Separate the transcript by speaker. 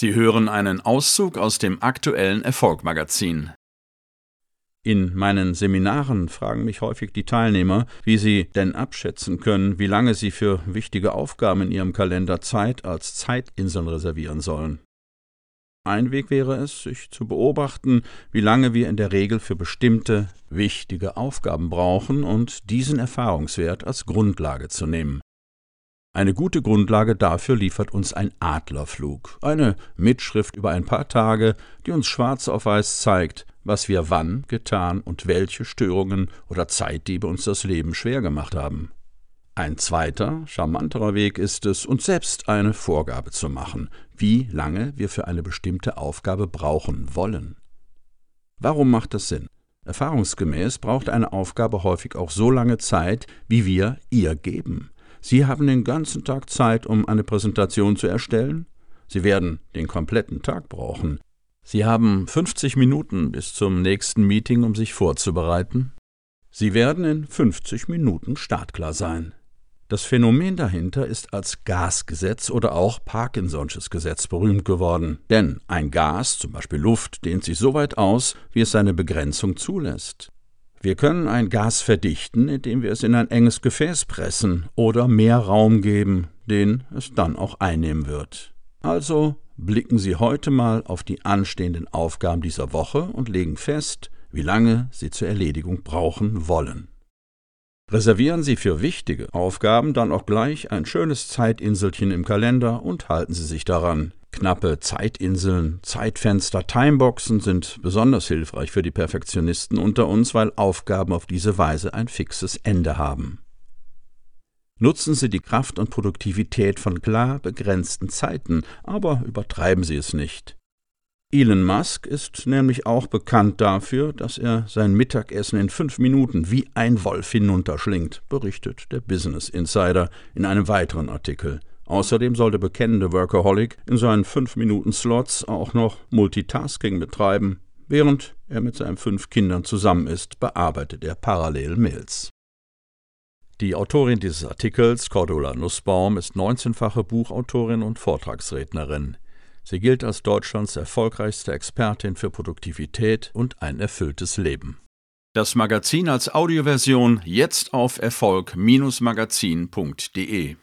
Speaker 1: Sie hören einen Auszug aus dem aktuellen Erfolgmagazin.
Speaker 2: In meinen Seminaren fragen mich häufig die Teilnehmer, wie sie denn abschätzen können, wie lange sie für wichtige Aufgaben in ihrem Kalender Zeit als Zeitinseln reservieren sollen. Ein Weg wäre es, sich zu beobachten, wie lange wir in der Regel für bestimmte wichtige Aufgaben brauchen und diesen Erfahrungswert als Grundlage zu nehmen. Eine gute Grundlage dafür liefert uns ein Adlerflug, eine Mitschrift über ein paar Tage, die uns schwarz auf weiß zeigt, was wir wann getan und welche Störungen oder Zeitdiebe uns das Leben schwer gemacht haben. Ein zweiter, charmanterer Weg ist es, uns selbst eine Vorgabe zu machen, wie lange wir für eine bestimmte Aufgabe brauchen wollen. Warum macht das Sinn? Erfahrungsgemäß braucht eine Aufgabe häufig auch so lange Zeit, wie wir ihr geben. Sie haben den ganzen Tag Zeit, um eine Präsentation zu erstellen. Sie werden den kompletten Tag brauchen. Sie haben 50 Minuten bis zum nächsten Meeting, um sich vorzubereiten. Sie werden in 50 Minuten startklar sein. Das Phänomen dahinter ist als Gasgesetz oder auch Parkinson'sches Gesetz berühmt geworden. Denn ein Gas, zum Beispiel Luft, dehnt sich so weit aus, wie es seine Begrenzung zulässt. Wir können ein Gas verdichten, indem wir es in ein enges Gefäß pressen oder mehr Raum geben, den es dann auch einnehmen wird. Also blicken Sie heute mal auf die anstehenden Aufgaben dieser Woche und legen fest, wie lange Sie zur Erledigung brauchen wollen. Reservieren Sie für wichtige Aufgaben dann auch gleich ein schönes Zeitinselchen im Kalender und halten Sie sich daran. Knappe Zeitinseln, Zeitfenster, Timeboxen sind besonders hilfreich für die Perfektionisten unter uns, weil Aufgaben auf diese Weise ein fixes Ende haben. Nutzen Sie die Kraft und Produktivität von klar begrenzten Zeiten, aber übertreiben Sie es nicht. Elon Musk ist nämlich auch bekannt dafür, dass er sein Mittagessen in fünf Minuten wie ein Wolf hinunterschlingt, berichtet der Business Insider in einem weiteren Artikel. Außerdem soll der bekennende Workaholic in seinen 5-Minuten-Slots auch noch Multitasking betreiben. Während er mit seinen fünf Kindern zusammen ist, bearbeitet er parallel Mails. Die Autorin dieses Artikels, Cordula Nussbaum, ist 19-fache Buchautorin und Vortragsrednerin. Sie gilt als Deutschlands erfolgreichste Expertin für Produktivität und ein erfülltes Leben.
Speaker 1: Das Magazin als Audioversion jetzt auf Erfolg-magazin.de